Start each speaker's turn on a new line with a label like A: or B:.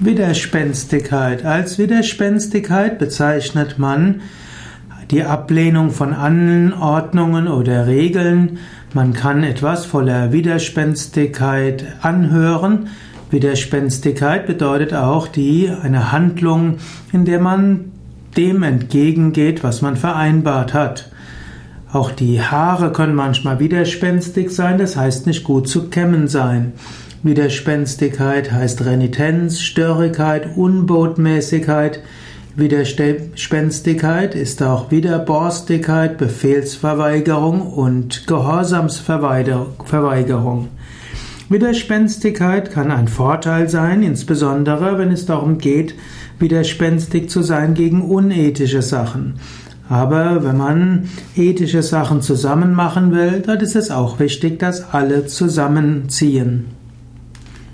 A: Widerspenstigkeit. Als Widerspenstigkeit bezeichnet man die Ablehnung von Anordnungen oder Regeln. Man kann etwas voller Widerspenstigkeit anhören. Widerspenstigkeit bedeutet auch die, eine Handlung, in der man dem entgegengeht, was man vereinbart hat. Auch die Haare können manchmal widerspenstig sein, das heißt nicht gut zu kämmen sein. Widerspenstigkeit heißt Renitenz, Störrigkeit, Unbotmäßigkeit. Widerspenstigkeit ist auch Widerborstigkeit, Befehlsverweigerung und Gehorsamsverweigerung. Widerspenstigkeit kann ein Vorteil sein, insbesondere wenn es darum geht, widerspenstig zu sein gegen unethische Sachen. Aber wenn man ethische Sachen zusammen machen will, dann ist es auch wichtig, dass alle zusammenziehen.